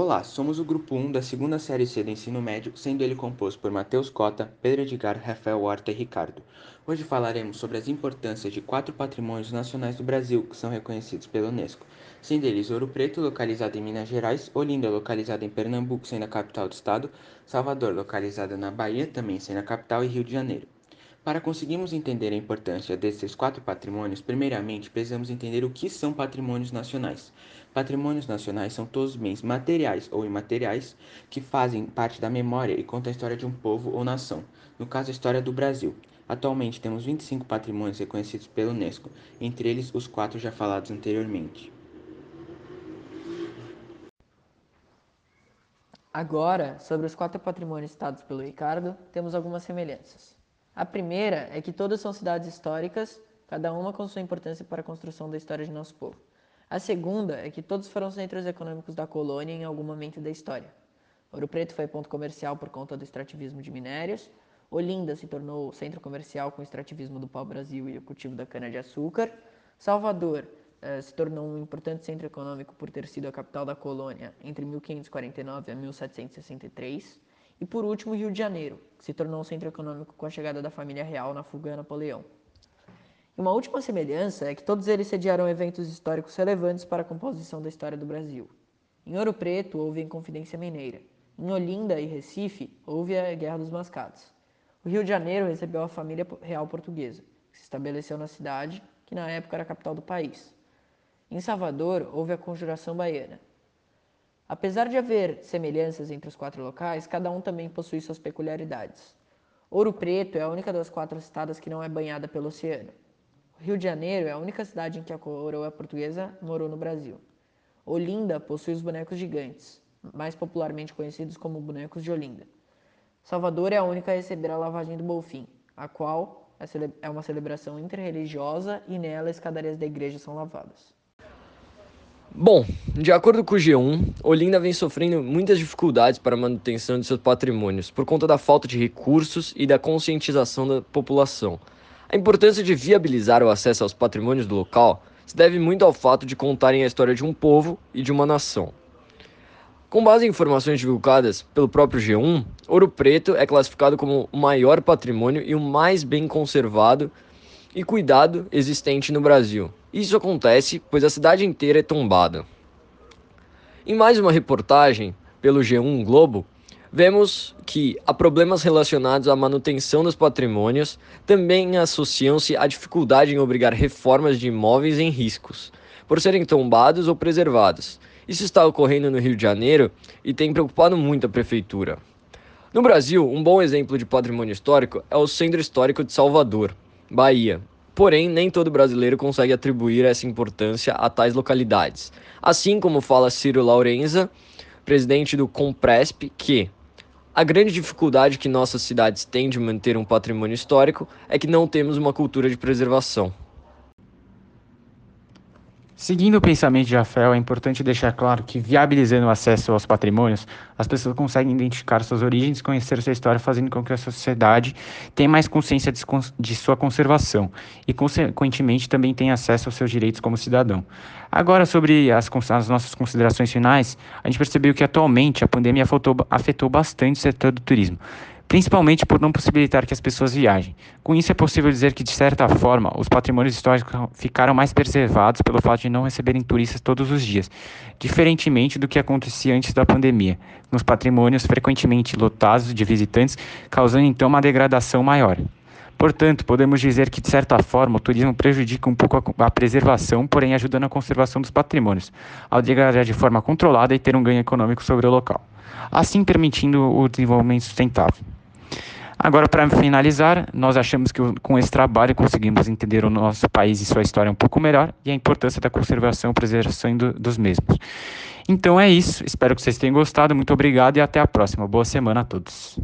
Olá, somos o grupo 1 da segunda série C do ensino médio, sendo ele composto por Matheus Cota, Pedro Edgar, Rafael Horta e Ricardo. Hoje falaremos sobre as importâncias de quatro patrimônios nacionais do Brasil que são reconhecidos pela Unesco, sendo eles Ouro Preto, localizado em Minas Gerais, Olinda, localizado em Pernambuco, sendo a capital do estado, Salvador, localizada na Bahia, também sendo a capital, e Rio de Janeiro. Para conseguirmos entender a importância desses quatro patrimônios, primeiramente precisamos entender o que são patrimônios nacionais. Patrimônios nacionais são todos os bens materiais ou imateriais que fazem parte da memória e contam a história de um povo ou nação, no caso a história do Brasil. Atualmente temos 25 patrimônios reconhecidos pela Unesco, entre eles os quatro já falados anteriormente. Agora, sobre os quatro patrimônios citados pelo Ricardo, temos algumas semelhanças. A primeira é que todas são cidades históricas, cada uma com sua importância para a construção da história de nosso povo. A segunda é que todos foram centros econômicos da colônia em algum momento da história. Ouro Preto foi ponto comercial por conta do extrativismo de minérios, Olinda se tornou centro comercial com o extrativismo do pau-brasil e o cultivo da cana-de-açúcar, Salvador eh, se tornou um importante centro econômico por ter sido a capital da colônia entre 1549 a 1763, e por último, Rio de Janeiro, que se tornou um centro econômico com a chegada da família real na fuga a Napoleão. E uma última semelhança é que todos eles sediaram eventos históricos relevantes para a composição da história do Brasil. Em Ouro Preto houve a Inconfidência Mineira. Em Olinda e Recife houve a Guerra dos Mascados. O Rio de Janeiro recebeu a família real portuguesa, que se estabeleceu na cidade, que na época era a capital do país. Em Salvador houve a Conjuração Baiana, Apesar de haver semelhanças entre os quatro locais, cada um também possui suas peculiaridades. Ouro Preto é a única das quatro estados que não é banhada pelo oceano. Rio de Janeiro é a única cidade em que a coroa portuguesa morou no Brasil. Olinda possui os bonecos gigantes, mais popularmente conhecidos como bonecos de Olinda. Salvador é a única a receber a lavagem do Bolfim, a qual é uma celebração interreligiosa e nela escadarias da igreja são lavadas. Bom, de acordo com o G1, Olinda vem sofrendo muitas dificuldades para a manutenção de seus patrimônios por conta da falta de recursos e da conscientização da população. A importância de viabilizar o acesso aos patrimônios do local se deve muito ao fato de contarem a história de um povo e de uma nação. Com base em informações divulgadas pelo próprio G1, Ouro Preto é classificado como o maior patrimônio e o mais bem conservado e cuidado existente no Brasil. Isso acontece pois a cidade inteira é tombada. Em mais uma reportagem pelo G1 Globo, vemos que há problemas relacionados à manutenção dos patrimônios também associam-se à dificuldade em obrigar reformas de imóveis em riscos, por serem tombados ou preservados. Isso está ocorrendo no Rio de Janeiro e tem preocupado muito a prefeitura. No Brasil, um bom exemplo de patrimônio histórico é o Centro Histórico de Salvador, Bahia. Porém, nem todo brasileiro consegue atribuir essa importância a tais localidades. Assim como fala Ciro Laurenza, presidente do Compresp, que a grande dificuldade que nossas cidades têm de manter um patrimônio histórico é que não temos uma cultura de preservação. Seguindo o pensamento de Rafael, é importante deixar claro que, viabilizando o acesso aos patrimônios, as pessoas conseguem identificar suas origens, conhecer sua história, fazendo com que a sociedade tenha mais consciência de, sua conservação e, consequentemente, também tenha acesso aos seus direitos como cidadão. Agora, sobre as, as nossas considerações finais, a gente percebeu que, atualmente, a pandemia afetou, afetou bastante o setor do turismo principalmente por não possibilitar que as pessoas viajem. Com isso, é possível dizer que, de certa forma, os patrimônios históricos ficaram mais preservados pelo fato de não receberem turistas todos os dias, diferentemente do que acontecia antes da pandemia, com os patrimônios frequentemente lotados de visitantes, causando então uma degradação maior. Portanto, podemos dizer que, de certa forma, o turismo prejudica um pouco a, preservação, porém ajuda na conservação dos patrimônios, ao degradar de forma controlada e ter um ganho econômico sobre o local, assim permitindo o desenvolvimento sustentável. Agora, para finalizar, nós achamos que com esse trabalho conseguimos entender o nosso país e sua história um pouco melhor e a importância da conservação e preservação do, dos mesmos. Então é isso, espero que vocês tenham gostado, muito obrigado e até a próxima. Boa semana a todos.